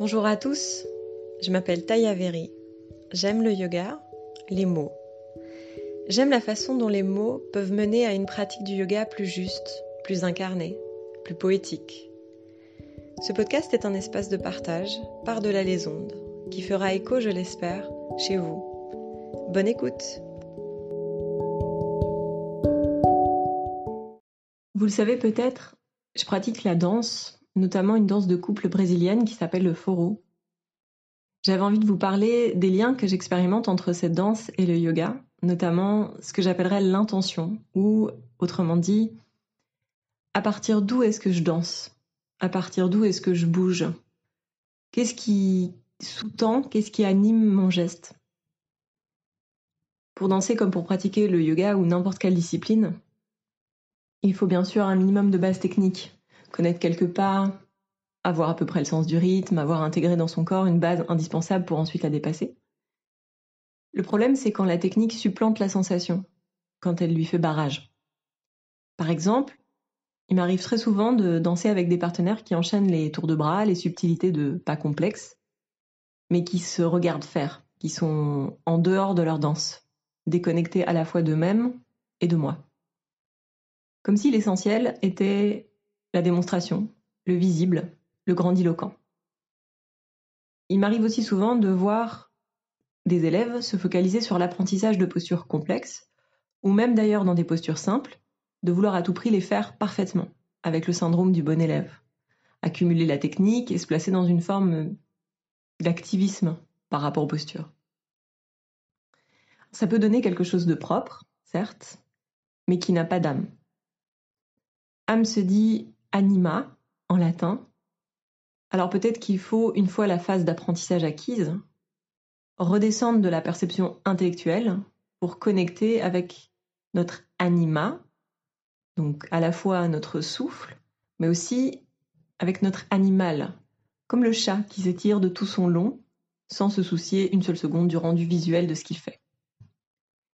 Bonjour à tous, je m'appelle Taya Veri. J'aime le yoga, les mots. J'aime la façon dont les mots peuvent mener à une pratique du yoga plus juste, plus incarnée, plus poétique. Ce podcast est un espace de partage, par-delà les ondes, qui fera écho, je l'espère, chez vous. Bonne écoute Vous le savez peut-être, je pratique la danse notamment une danse de couple brésilienne qui s'appelle le foro. J'avais envie de vous parler des liens que j'expérimente entre cette danse et le yoga, notamment ce que j'appellerais l'intention, ou autrement dit, à partir d'où est-ce que je danse? À partir d'où est-ce que je bouge? Qu'est-ce qui sous-tend, qu'est-ce qui anime mon geste? Pour danser comme pour pratiquer le yoga ou n'importe quelle discipline, il faut bien sûr un minimum de base technique connaître quelques pas, avoir à peu près le sens du rythme, avoir intégré dans son corps une base indispensable pour ensuite la dépasser. Le problème, c'est quand la technique supplante la sensation, quand elle lui fait barrage. Par exemple, il m'arrive très souvent de danser avec des partenaires qui enchaînent les tours de bras, les subtilités de pas complexes, mais qui se regardent faire, qui sont en dehors de leur danse, déconnectés à la fois d'eux-mêmes et de moi. Comme si l'essentiel était la démonstration, le visible, le grandiloquent. Il m'arrive aussi souvent de voir des élèves se focaliser sur l'apprentissage de postures complexes, ou même d'ailleurs dans des postures simples, de vouloir à tout prix les faire parfaitement, avec le syndrome du bon élève, accumuler la technique et se placer dans une forme d'activisme par rapport aux postures. Ça peut donner quelque chose de propre, certes, mais qui n'a pas d'âme. Âme se dit anima en latin. Alors peut-être qu'il faut, une fois la phase d'apprentissage acquise, redescendre de la perception intellectuelle pour connecter avec notre anima, donc à la fois notre souffle, mais aussi avec notre animal, comme le chat qui s'étire de tout son long sans se soucier une seule seconde du rendu visuel de ce qu'il fait.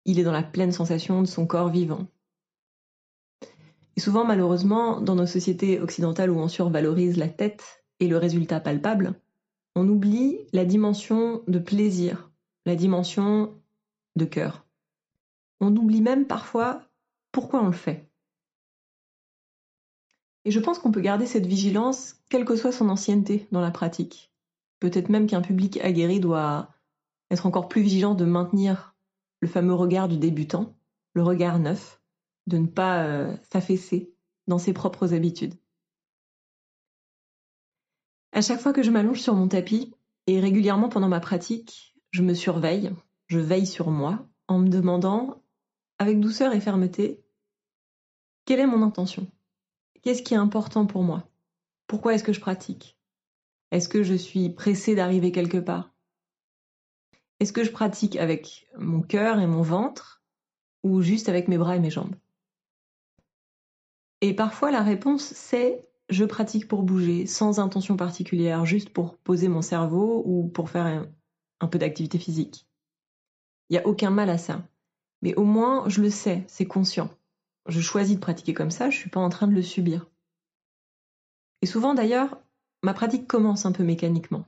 Il est dans la pleine sensation de son corps vivant. Et souvent, malheureusement, dans nos sociétés occidentales où on survalorise la tête et le résultat palpable, on oublie la dimension de plaisir, la dimension de cœur. On oublie même parfois pourquoi on le fait. Et je pense qu'on peut garder cette vigilance quelle que soit son ancienneté dans la pratique. Peut-être même qu'un public aguerri doit être encore plus vigilant de maintenir le fameux regard du débutant, le regard neuf, de ne pas euh, s'affaisser dans ses propres habitudes. À chaque fois que je m'allonge sur mon tapis, et régulièrement pendant ma pratique, je me surveille, je veille sur moi, en me demandant, avec douceur et fermeté, quelle est mon intention? Qu'est-ce qui est important pour moi? Pourquoi est-ce que je pratique? Est-ce que je suis pressée d'arriver quelque part? Est-ce que je pratique avec mon cœur et mon ventre ou juste avec mes bras et mes jambes? Et parfois la réponse c'est je pratique pour bouger, sans intention particulière, juste pour poser mon cerveau ou pour faire un, peu d'activité physique. Il n'y a aucun mal à ça. Mais au moins, je le sais, c'est conscient. Je choisis de pratiquer comme ça, je ne suis pas en train de le subir. Et souvent d'ailleurs, ma pratique commence un peu mécaniquement.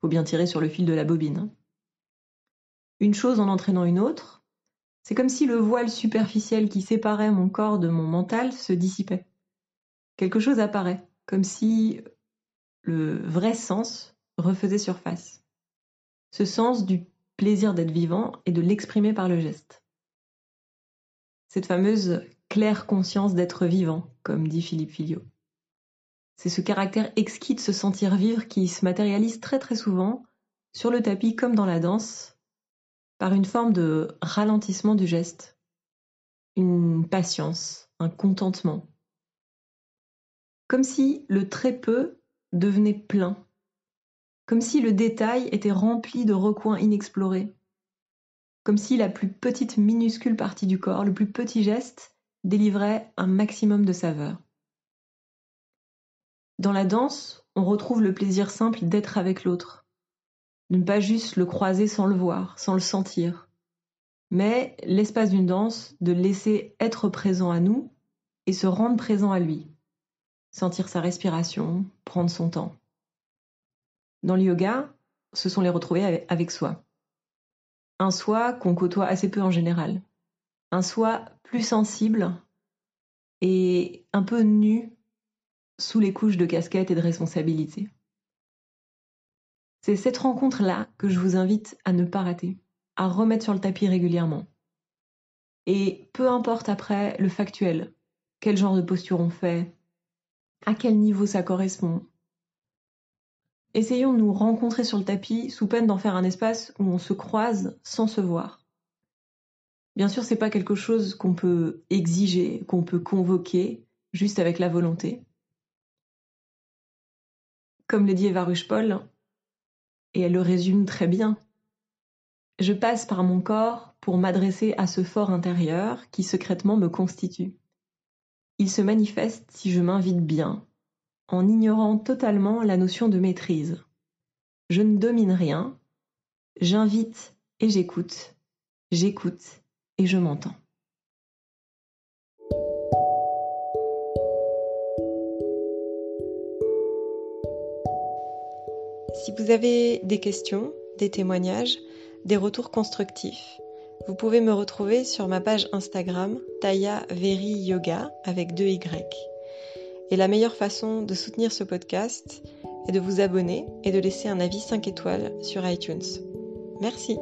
Faut bien tirer sur le fil de la bobine. Hein. Une chose en entraînant une autre, c'est comme si le voile superficiel qui séparait mon corps de mon mental se dissipait. Quelque chose apparaît, comme si le vrai sens refaisait surface. Ce sens du plaisir d'être vivant et de l'exprimer par le geste. Cette fameuse claire conscience d'être vivant, comme dit Philippe Filio. C'est ce caractère exquis de se sentir vivre qui se matérialise très très souvent sur le tapis comme dans la danse, par une forme de ralentissement du geste, une patience, un contentement. Comme si le très peu devenait plein, comme si le détail était rempli de recoins inexplorés, comme si la plus petite minuscule partie du corps, le plus petit geste, délivrait un maximum de saveur. Dans la danse, on retrouve le plaisir simple d'être avec l'autre, ne pas juste le croiser sans le voir, sans le sentir, mais l'espace d'une danse, de laisser être présent à nous et se rendre présent à lui, sentir sa respiration, prendre son temps. dans le yoga, ce sont les retrouver avec soi. Un soi qu'on côtoie assez peu en général. Un soi plus sensible et un peu nu sous les couches de casquette et de responsabilité. C'est cette rencontre-là que je vous invite à ne pas rater, à remettre sur le tapis régulièrement. Et peu importe après le factuel, quel genre de posture on fait, à quel niveau ça correspond. Essayons de nous rencontrer sur le tapis sous peine d'en faire un espace où on se croise sans se voir. Bien sûr, c'est pas quelque chose qu'on peut exiger, qu'on peut convoquer juste avec la volonté. Comme le dit Eva Ruche-Paul, et elle le résume très bien, je passe par mon corps pour m'adresser à ce fort intérieur qui secrètement me constitue. Il se manifeste si je m'invite bien, en ignorant totalement la notion de maîtrise. Je ne domine rien, j'invite et j'écoute, j'écoute et je m'entends. Si vous avez des questions, des témoignages, des retours constructifs, vous pouvez me retrouver sur ma page Instagram Taya Veri Yoga avec deux Y. Et la meilleure façon de soutenir ce podcast est de vous abonner et de laisser un avis 5 étoiles sur iTunes. Merci.